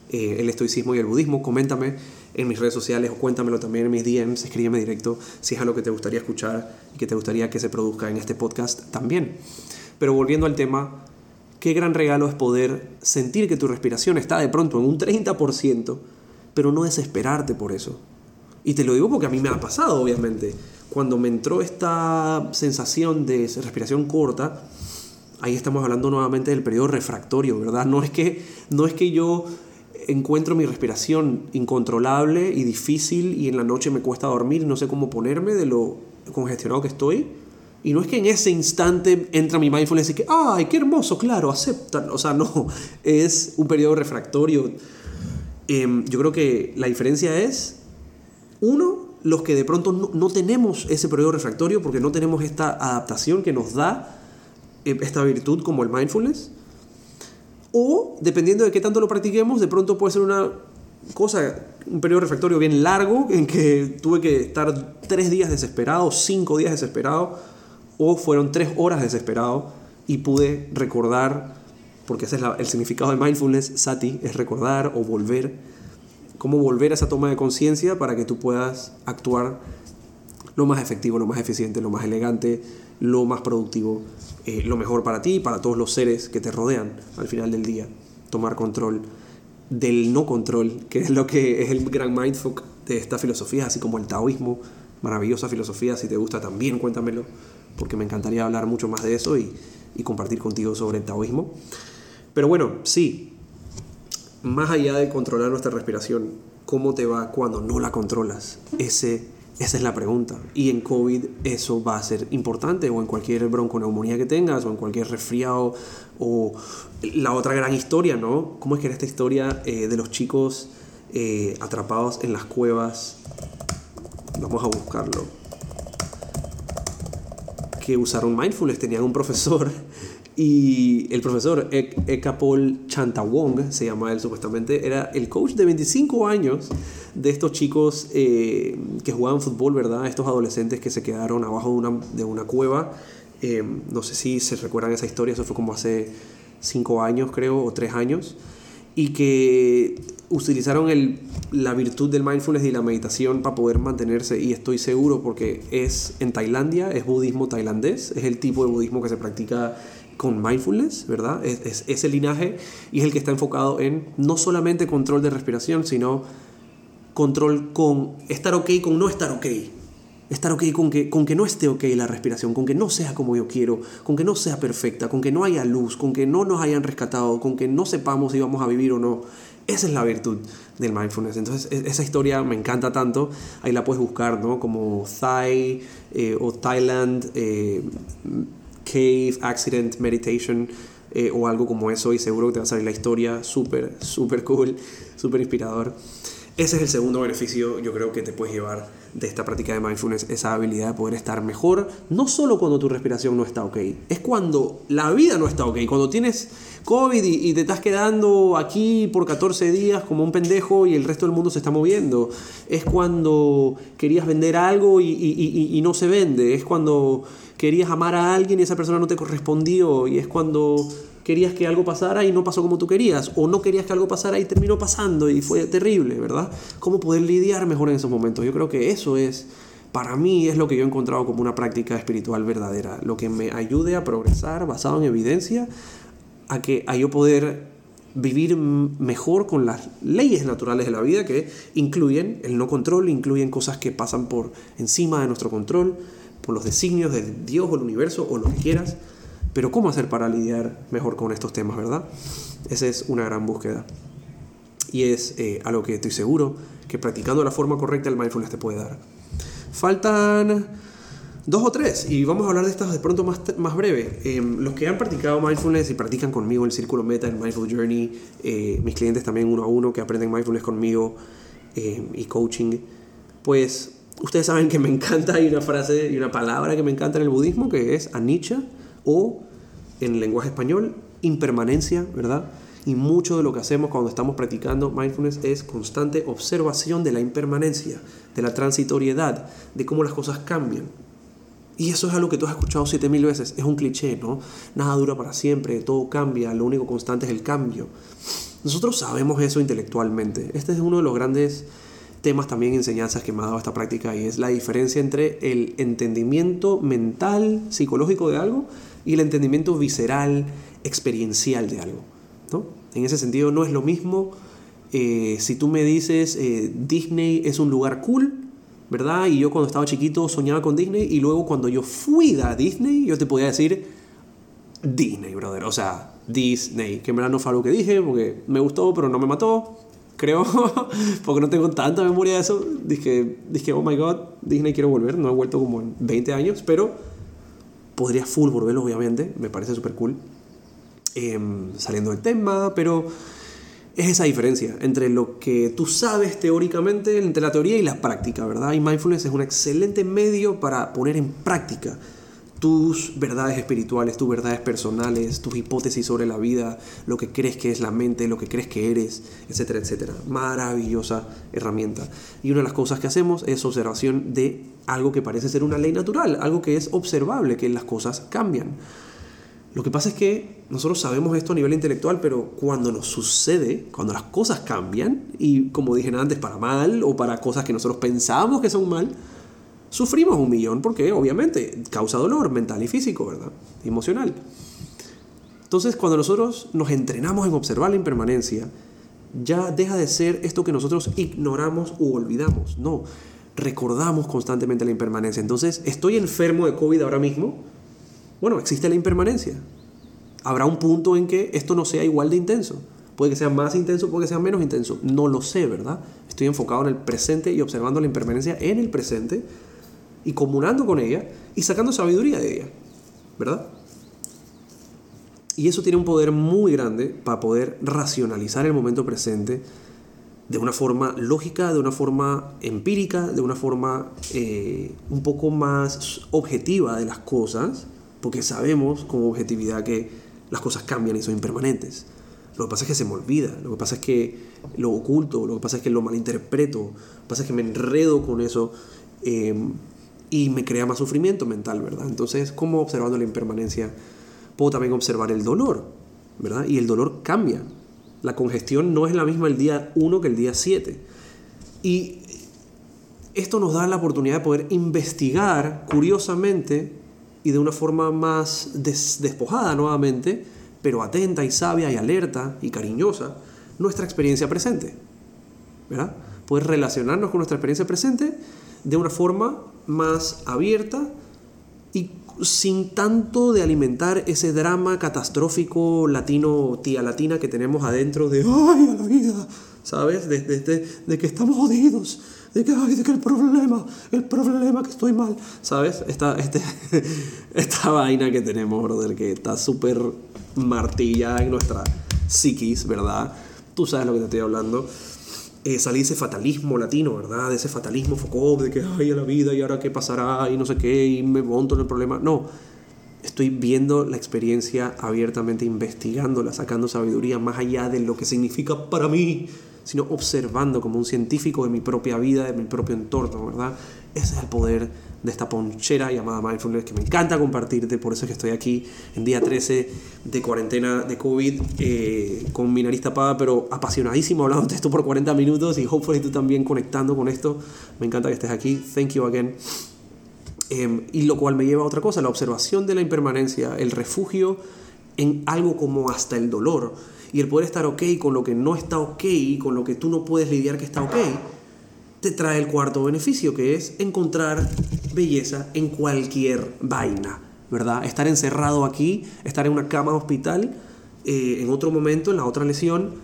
eh, el estoicismo y el budismo. Coméntame en mis redes sociales o cuéntamelo también en mis DMs, escríbeme directo si es algo que te gustaría escuchar y que te gustaría que se produzca en este podcast también. Pero volviendo al tema, qué gran regalo es poder sentir que tu respiración está de pronto en un 30%, pero no desesperarte por eso. Y te lo digo porque a mí me ha pasado, obviamente. Cuando me entró esta sensación de respiración corta, ahí estamos hablando nuevamente del periodo refractorio, ¿verdad? No es que, no es que yo encuentro mi respiración incontrolable y difícil y en la noche me cuesta dormir, no sé cómo ponerme de lo congestionado que estoy. Y no es que en ese instante entra mi mindfulness y que, ¡ay, qué hermoso! Claro, aceptan. O sea, no, es un periodo refractorio. Em, yo creo que la diferencia es, uno, los que de pronto no, no, tenemos ese periodo refractorio porque no tenemos esta adaptación que nos da eh, esta virtud como el mindfulness. O, dependiendo de qué tanto lo practiquemos, de pronto puede ser una cosa, un periodo refractorio bien largo, en que tuve que estar tres días desesperado, cinco días desesperado, o fueron tres horas desesperado y pude recordar, porque ese es el significado de mindfulness, sati, es recordar o volver, cómo volver a esa toma de conciencia para que tú puedas actuar lo más efectivo, lo más eficiente, lo más elegante, lo más productivo, eh, lo mejor para ti y para todos los seres que te rodean al final del día. Tomar control del no control, que es lo que es el gran mindfuck de esta filosofía, así como el taoísmo, maravillosa filosofía, si te gusta también cuéntamelo, porque me encantaría hablar mucho más de eso y, y compartir contigo sobre el taoísmo. Pero bueno, sí, más allá de controlar nuestra respiración, ¿cómo te va cuando no la controlas? Ese esa es la pregunta. Y en COVID eso va a ser importante, o en cualquier bronconeumonía que tengas, o en cualquier resfriado, o la otra gran historia, ¿no? ¿Cómo es que era esta historia eh, de los chicos eh, atrapados en las cuevas? Vamos a buscarlo. Que usaron mindfulness, tenían un profesor y el profesor Ekapol Chantawong, se llama él supuestamente, era el coach de 25 años de estos chicos eh, que jugaban fútbol, ¿verdad? Estos adolescentes que se quedaron abajo de una, de una cueva. Eh, no sé si se recuerdan esa historia, eso fue como hace 5 años creo, o 3 años. Y que utilizaron el, la virtud del mindfulness y la meditación para poder mantenerse. Y estoy seguro porque es en Tailandia, es budismo tailandés, es el tipo de budismo que se practica con mindfulness, ¿verdad? Es, es, ese linaje y es el que está enfocado en no solamente control de respiración, sino control con estar ok con no estar ok. Estar ok con que, con que no esté ok la respiración, con que no sea como yo quiero, con que no sea perfecta, con que no haya luz, con que no nos hayan rescatado, con que no sepamos si vamos a vivir o no. Esa es la virtud del mindfulness. Entonces, e, esa historia me encanta tanto. Ahí la puedes buscar, ¿no? Como Thai eh, o Thailand. Eh, Cave Accident Meditation eh, o algo como eso y seguro que te va a salir la historia súper, súper cool, súper inspirador. ese es el segundo beneficio, yo creo que te puedes llevar de esta práctica de mindfulness, esa habilidad de poder estar mejor, no solo cuando tu respiración no está ok, es cuando la vida no está ok, cuando tienes COVID y, te estás quedando aquí por 14 días como un pendejo y el resto del mundo se está moviendo, es cuando querías vender algo y, y no se vende, es cuando querías amar a alguien y esa persona no te correspondió. Y es cuando querías que algo pasara y no pasó como tú querías, o no querías que algo pasara y terminó pasando y fue terrible, ¿verdad? ¿Cómo poder lidiar mejor en esos momentos? Yo creo que eso es, para mí, es lo que yo he encontrado como una práctica espiritual verdadera, lo que me ayude a progresar basado en evidencia, a que a yo poder vivir mejor con las leyes naturales de la vida que incluyen el no control, incluyen cosas que pasan por encima de nuestro control, por los designios de Dios o el universo o lo que quieras. Pero ¿cómo hacer para lidiar mejor con estos temas, verdad? Esa es una gran búsqueda. Y es eh, algo que estoy seguro que practicando la forma correcta el mindfulness te puede dar. Faltan dos o tres y vamos a hablar de estas de pronto más, más breve. Em, los que han practicado mindfulness y practican conmigo el Círculo Meta, el Mindful Journey, eh, mis clientes también uno a uno que aprenden mindfulness conmigo em, y coaching, pues ustedes saben que me encanta, hay una frase y una palabra que me encanta en el budismo que es anicca o en lenguaje español, impermanencia, ¿verdad? Y mucho de lo que hacemos cuando estamos practicando mindfulness es constante observación de la impermanencia, de la transitoriedad, de cómo las cosas cambian. Y eso es algo que tú has escuchado siete mil veces. Es un cliché, ¿no? Nada dura para siempre, todo cambia, lo único constante es el cambio. Nosotros sabemos eso intelectualmente. Este es uno de los grandes temas también enseñanzas que me ha dado esta práctica y es la diferencia entre el entendimiento mental, psicológico de algo y el entendimiento visceral, experiencial de algo. ¿no? En ese sentido no es lo mismo eh, si tú me dices eh, Disney es un lugar cool, ¿verdad? Y yo cuando estaba chiquito soñaba con Disney y luego cuando yo fui a Disney yo te podía decir Disney, brother. O sea, Disney, que en verdad no fue algo que dije porque me gustó pero no me mató, creo, porque no tengo tanta memoria de eso. Dije, dije, oh my god, Disney quiero volver, no he vuelto como en 20 años, pero Podría full volverlo, obviamente, me parece súper cool. Em, saliendo del tema, pero es esa diferencia entre lo que tú sabes teóricamente, entre la teoría y la práctica, ¿verdad? Y mindfulness es un excelente medio para poner en práctica tus verdades espirituales, tus verdades personales, tus hipótesis sobre la vida, lo que crees que es la mente, lo que crees que eres, etcétera, etcétera. Maravillosa herramienta. Y una de las cosas que hacemos es observación de algo que parece ser una ley natural, algo que es observable, que las cosas cambian. Lo que pasa es que nosotros sabemos esto a nivel intelectual, pero cuando nos sucede, cuando las cosas cambian, y como dije antes, para mal o para cosas que nosotros pensamos que son mal, Sufrimos un millón porque obviamente causa dolor mental y físico, ¿verdad? Emocional. Entonces, cuando nosotros nos entrenamos en observar la impermanencia, ya deja de ser esto que nosotros ignoramos u olvidamos. No, recordamos constantemente la impermanencia. Entonces, estoy enfermo de COVID ahora mismo. Bueno, existe la impermanencia. Habrá un punto en que esto no sea igual de intenso. Puede que sea más intenso, puede que sea menos intenso. No lo sé, ¿verdad? Estoy enfocado en el presente y observando la impermanencia en el presente y comunando con ella y sacando sabiduría de ella, ¿verdad? Y eso tiene un poder muy grande para poder racionalizar el momento presente de una forma lógica, de una forma empírica, de una forma eh, un poco más objetiva de las cosas, porque sabemos con objetividad que las cosas cambian y son impermanentes. Lo que pasa es que se me olvida, lo que pasa es que lo oculto, lo que pasa es que lo malinterpreto, lo que pasa es que me enredo con eso. Eh, y me crea más sufrimiento mental, ¿verdad? Entonces, como observando la impermanencia, puedo también observar el dolor, ¿verdad? Y el dolor cambia. La congestión no es la misma el día 1 que el día 7. Y esto nos da la oportunidad de poder investigar curiosamente y de una forma más despojada nuevamente, pero atenta y sabia y alerta y cariñosa, nuestra experiencia presente. ¿Verdad? Poder relacionarnos con nuestra experiencia presente de una forma más abierta y sin tanto de alimentar ese drama catastrófico latino, tía latina que tenemos adentro de ¡ay, a la vida! ¿Sabes? De, de, que estamos jodidos, de que, ay, de que el problema, el problema que estoy mal, ¿sabes? Esta, este, esta vaina que tenemos, brother, que está súper martilla en nuestra psiquis, ¿verdad? Tú sabes lo que te estoy hablando. Eh, ese fatalismo latino, ¿verdad? De ese fatalismo Foucault, de que, ay, a la vida, y ahora qué pasará, y no sé qué, y me monto en el problema. No, estoy viendo la experiencia abiertamente, investigándola, sacando sabiduría más allá de lo que significa para mí, sino observando como un científico de mi propia vida, de mi propio entorno, ¿verdad? Ese es el poder de esta ponchera llamada Mindfulness que me encanta compartirte, por eso es que estoy aquí en día 13 de cuarentena de COVID eh, con mi nariz tapada, pero apasionadísimo hablando de esto por 40 minutos y hopefully tú también conectando con esto. Me encanta que estés aquí. Thank you again. Em, y lo cual me lleva a otra cosa, la observación de la impermanencia, el refugio en algo como hasta el dolor y el poder estar ok con lo que no está ok, con lo que tú no puedes lidiar que está ok, trae el cuarto beneficio, que es encontrar belleza en cualquier vaina, ¿verdad? Estar encerrado aquí, estar en una cama de hospital, eh, en otro momento, en la otra lesión,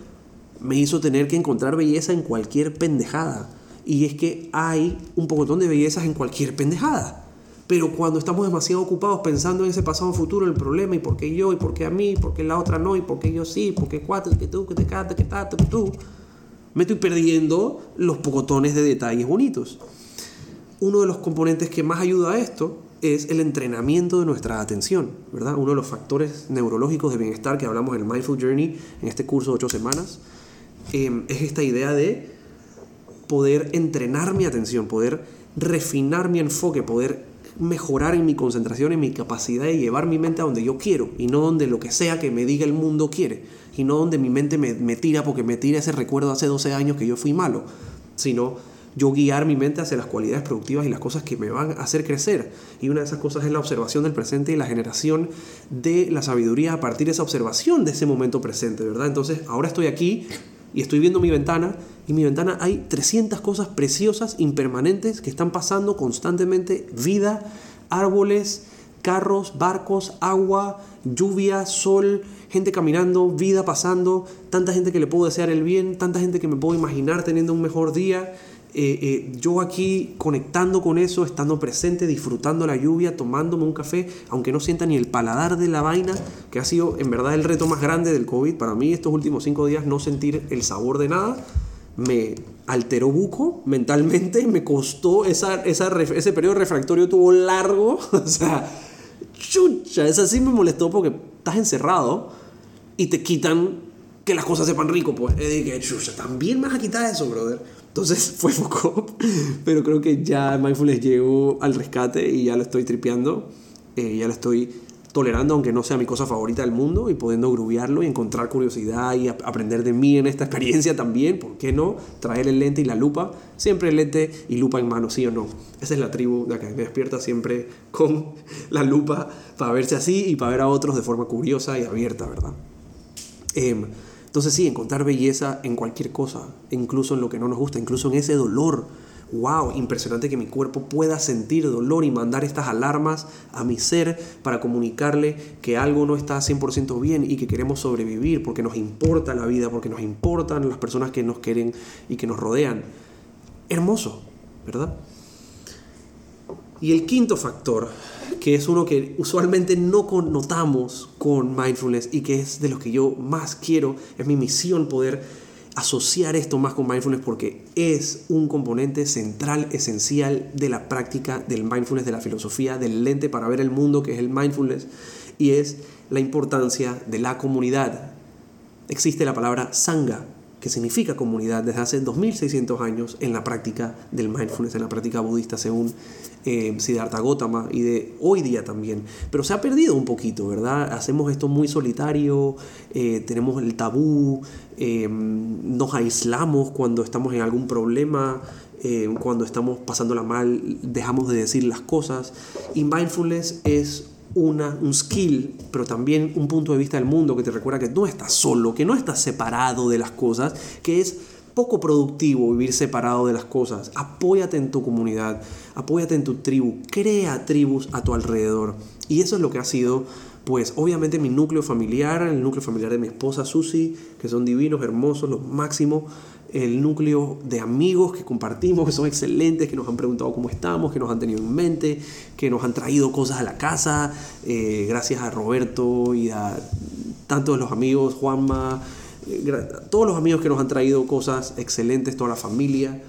me hizo tener que encontrar belleza en cualquier pendejada. Y es que hay un pocotón de bellezas en cualquier pendejada. Pero cuando estamos demasiado ocupados pensando en ese pasado futuro, el problema, y por qué yo, y por qué a mí, y por qué la otra no, y por qué yo sí, por qué cuatro, que tú, que te cata, que tata, que tú, me estoy perdiendo los pocotones de detalles bonitos. Uno de los componentes que más ayuda a esto es el entrenamiento de nuestra atención, ¿verdad? Uno de los factores neurológicos de bienestar que hablamos en el Mindful Journey en este curso de ocho semanas em, es esta idea de poder entrenar mi atención, poder refinar mi enfoque, poder mejorar en mi concentración, en mi capacidad de llevar mi mente a donde yo quiero y no donde lo que sea que me diga el mundo quiere y no donde mi mente me, me tira porque me tira ese recuerdo hace 12 años que yo fui malo, sino yo guiar mi mente hacia las cualidades productivas y las cosas que me van a hacer crecer. Y una de esas cosas es la observación del presente y la generación de la sabiduría a partir de esa observación de ese momento presente, ¿verdad? Entonces, ahora estoy aquí y estoy viendo mi ventana y en mi ventana hay 300 cosas preciosas, impermanentes, que están pasando constantemente, vida, árboles, carros, barcos, agua, lluvia, sol, gente caminando, vida pasando, tanta gente que le puedo desear el bien, tanta gente que me puedo imaginar teniendo un mejor día. Eh, eh, yo aquí conectando con eso, estando presente, disfrutando la lluvia, tomándome un café, aunque no sienta ni el paladar de la vaina, que ha sido en verdad el reto más grande del COVID. Para mí estos últimos cinco días, no sentir el sabor de nada, me alteró buco mentalmente, me costó, esa, ese periodo refractorio tuvo largo, o sea, chucha, esa sí me molestó porque estás encerrado y te quitan que las cosas sepan rico, pues. Chucha, también me vas a quitar eso, brother. Entonces fue Foucault, pero creo que ya Mindfulness llegó al rescate y ya lo estoy tripeando, eh, ya lo estoy tolerando, aunque no sea mi cosa favorita del mundo, y pudiendo grubiarlo y encontrar curiosidad y aprender de mí en esta experiencia también, ¿por qué no? Traer el lente y la lupa, siempre el lente y lupa en mano, sí o no. Esa es la tribu de me despierta siempre con la lupa para verse así y para ver a otros de forma curiosa y abierta, ¿verdad? Em, entonces sí, encontrar belleza en cualquier cosa, incluso en lo que no nos gusta, incluso en ese dolor. Wow, impresionante que mi cuerpo pueda sentir dolor y mandar estas alarmas a mi ser para comunicarle que algo no está 100% bien y que queremos sobrevivir porque nos importa la vida, porque nos importan las personas que nos quieren y que nos rodean. Hermoso, ¿verdad? Y el quinto factor que es uno que usualmente no connotamos con mindfulness y que es de los que yo más quiero, es mi misión poder asociar esto más con mindfulness porque es un componente central, esencial de la práctica del mindfulness, de la filosofía, del lente para ver el mundo que es el mindfulness y es la importancia de la comunidad. Existe la palabra sangha, que significa comunidad desde hace 2600 años en la práctica del mindfulness, en la práctica budista según eh, Siddhartha Gautama y de hoy día también. Pero se ha perdido un poquito, ¿verdad? Hacemos esto muy solitario, eh, tenemos el tabú, eh, nos aislamos cuando estamos en algún problema. cuando estamos pasándola mal, dejamos de decir las cosas. Y mindfulness es una, un skill, pero también un punto de vista del mundo que te recuerda que no estás solo, que no estás separado de las cosas, que es poco productivo vivir separado de las cosas. Apóyate en tu comunidad, apóyate en tu tribu, crea tribus a tu alrededor. Y eso es lo que ha sido, pues obviamente mi núcleo familiar, el núcleo familiar de mi esposa Susi, que son divinos, hermosos, los máximos el núcleo de amigos que compartimos, que son excelentes, que nos han preguntado cómo estamos, que nos han tenido en mente, que nos han traído cosas a la casa, eh, gracias a Roberto y a tantos de los amigos, Juanma, eh, todos los amigos que nos han traído cosas excelentes, toda la familia.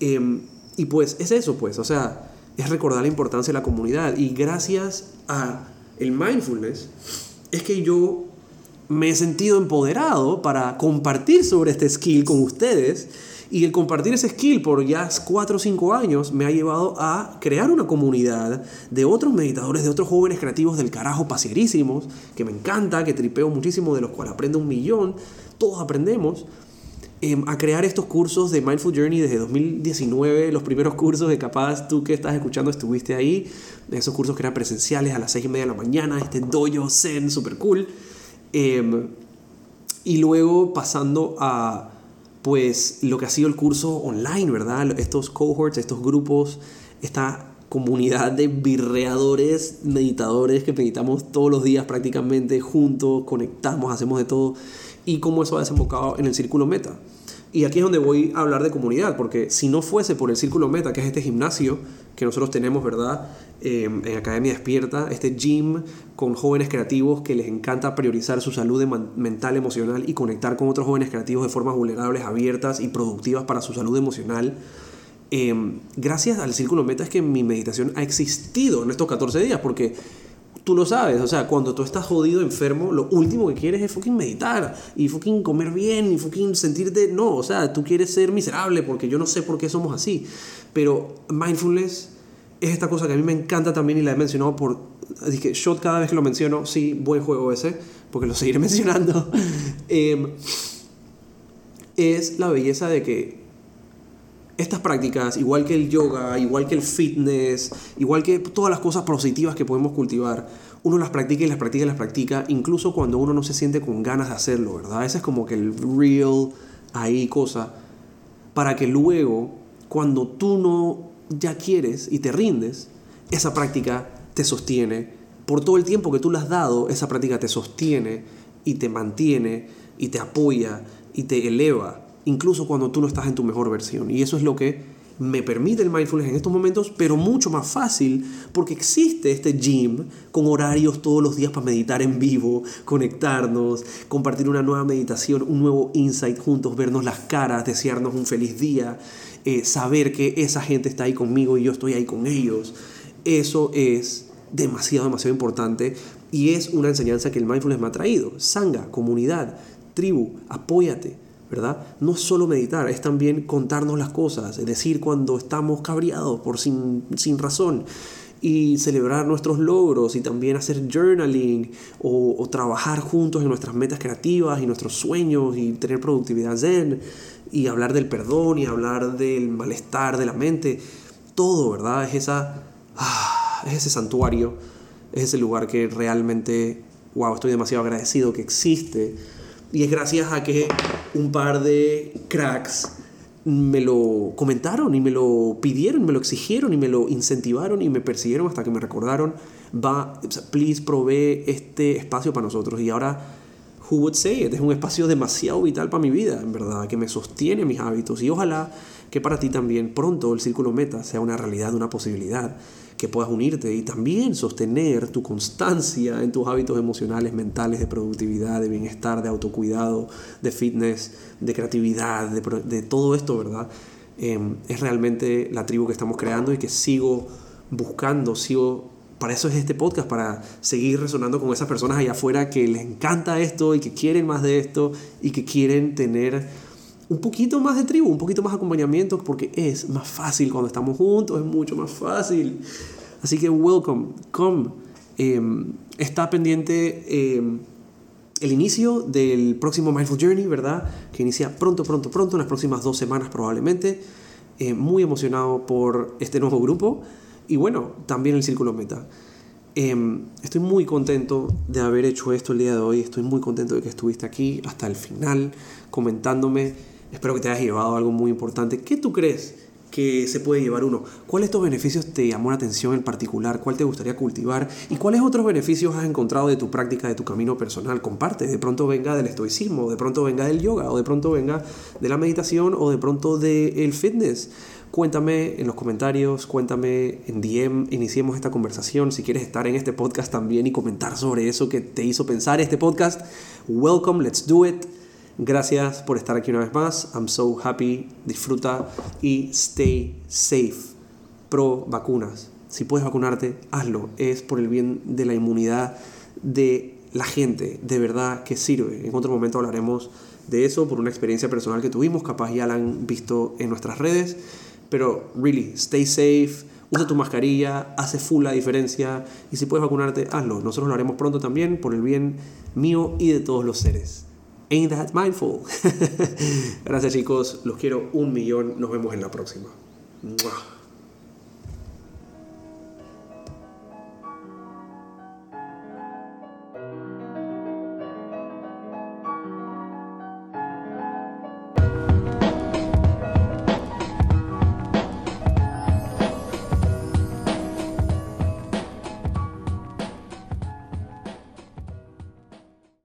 Em, y pues es eso, pues, o sea, es recordar la importancia de la comunidad. Y gracias a el mindfulness es que yo me he sentido empoderado para compartir sobre este skill con ustedes. Y el compartir ese skill por ya 4 o 5 años me ha llevado a crear una comunidad de otros meditadores, de otros jóvenes creativos del carajo pasierísimos, que me encanta, que tripeo muchísimo, de los cuales aprendo un millón. Todos aprendemos. Em, a crear estos cursos de Mindful Journey desde 2019, los primeros cursos de capaz tú que estás escuchando estuviste ahí, esos cursos que eran presenciales a las 6 y media de la mañana, este dojo zen super cool. Em, y luego pasando a pues lo que ha sido el curso online, ¿verdad? Estos cohorts, estos grupos, esta comunidad de birreadores, meditadores que meditamos todos los días prácticamente juntos, conectamos, hacemos de todo y cómo eso ha desembocado en el círculo meta. Y aquí es donde voy a hablar de comunidad, porque si no fuese por el Círculo Meta, que es este gimnasio que nosotros tenemos, ¿verdad? Em, en Academia Despierta, este gym con jóvenes creativos que les encanta priorizar su salud mental, emocional y conectar con otros jóvenes creativos de formas vulnerables, abiertas y productivas para su salud emocional. Em, gracias al Círculo Meta es que mi meditación ha existido en estos 14 días, porque tú lo sabes, o sea, cuando tú estás jodido, enfermo, lo último que quieres es fucking meditar y fucking comer bien y fucking sentirte, no, o sea, tú quieres ser miserable porque yo no sé por qué somos así, pero mindfulness es esta cosa que a mí me encanta también y la he mencionado por, que shot cada vez que lo menciono, sí, buen juego ese, porque lo seguiré mencionando, em, es la belleza de que estas prácticas, igual que el yoga, igual que el fitness, igual que todas las cosas positivas que podemos cultivar, uno las practica y las practica y las practica, incluso cuando uno no se siente con ganas de hacerlo, ¿verdad? Ese es como que el real ahí cosa, para que luego, cuando tú no ya quieres y te rindes, esa práctica te sostiene. Por todo el tiempo que tú le has dado, esa práctica te sostiene y te mantiene y te apoya y te eleva incluso cuando tú no estás en tu mejor versión. Y eso es lo que me permite el mindfulness en estos momentos, pero mucho más fácil porque existe este gym con horarios todos los días para meditar en vivo, conectarnos, compartir una nueva meditación, un nuevo insight juntos, vernos las caras, desearnos un feliz día, eh, saber que esa gente está ahí conmigo y yo estoy ahí con ellos. Eso es demasiado, demasiado importante y es una enseñanza que el mindfulness me ha traído. Sanga, comunidad, tribu, apóyate ¿verdad? No es solo meditar, es también contarnos las cosas, es decir, cuando estamos cabreados por sin, sin razón y celebrar nuestros logros y también hacer journaling o, trabajar juntos en nuestras metas creativas y nuestros sueños y tener productividad zen y hablar del perdón y hablar del malestar de la mente. Todo, ¿verdad? Es, esa, ah, es ese santuario, es ese lugar que realmente, wow, estoy demasiado agradecido que existe y es gracias a que un par de cracks me lo comentaron y me lo pidieron, me lo exigieron y me lo incentivaron y me persiguieron hasta que me recordaron, va, please provee este espacio para nosotros. Y ahora, who would say it? Es un espacio demasiado vital para mi vida, en verdad, que me sostiene mis hábitos y ojalá que para ti también pronto el círculo meta sea una realidad, una posibilidad que puedas unirte y también sostener tu constancia en tus hábitos emocionales, mentales, de productividad, de bienestar, de autocuidado, de fitness, de creatividad, de, todo esto, ¿verdad? Em, es realmente la tribu que estamos creando y que sigo buscando, sigo... Para eso es este podcast, para seguir resonando con esas personas allá afuera que les encanta esto y que quieren más de esto y que quieren tener un poquito más de tribu, un poquito más de acompañamiento, porque es más fácil cuando estamos juntos, es mucho más fácil. Así que welcome, come. Em, está pendiente em, el inicio del próximo Mindful Journey, ¿verdad? Que inicia pronto, pronto, pronto, en las próximas dos semanas probablemente. Eh, muy emocionado por este nuevo grupo y bueno, también el Círculo Meta. Em, estoy muy contento de haber hecho esto el día de hoy, estoy muy contento de que estuviste aquí hasta el final comentándome Espero que te hayas llevado algo muy importante. ¿Qué tú crees que se puede llevar uno? ¿Cuáles de estos beneficios te llamó la atención en particular? ¿Cuál te gustaría cultivar? ¿Y cuáles otros beneficios has encontrado de tu práctica, de tu camino personal? Comparte. De pronto venga del estoicismo, de pronto venga del yoga, o de pronto venga de la meditación, o de pronto del fitness. Cuéntame en los comentarios, cuéntame en DM, iniciemos esta conversación. Si quieres estar en este podcast también y comentar sobre eso que te hizo pensar este podcast, welcome, let's do it. Gracias por estar aquí una vez más. I'm so happy. Disfruta y stay safe. Pro vacunas. Si puedes vacunarte, hazlo. Es por el bien de la inmunidad de la gente. De verdad que sirve. En otro momento hablaremos de eso por una experiencia personal que tuvimos. Capaz ya la han visto en nuestras redes. Pero, really, stay safe. Usa tu mascarilla, hace full la diferencia y si puedes vacunarte, hazlo. Nosotros lo haremos pronto también por el bien mío y de todos los seres. Ain't that mindful? Gracias chicos, los quiero un millón, nos vemos en la próxima.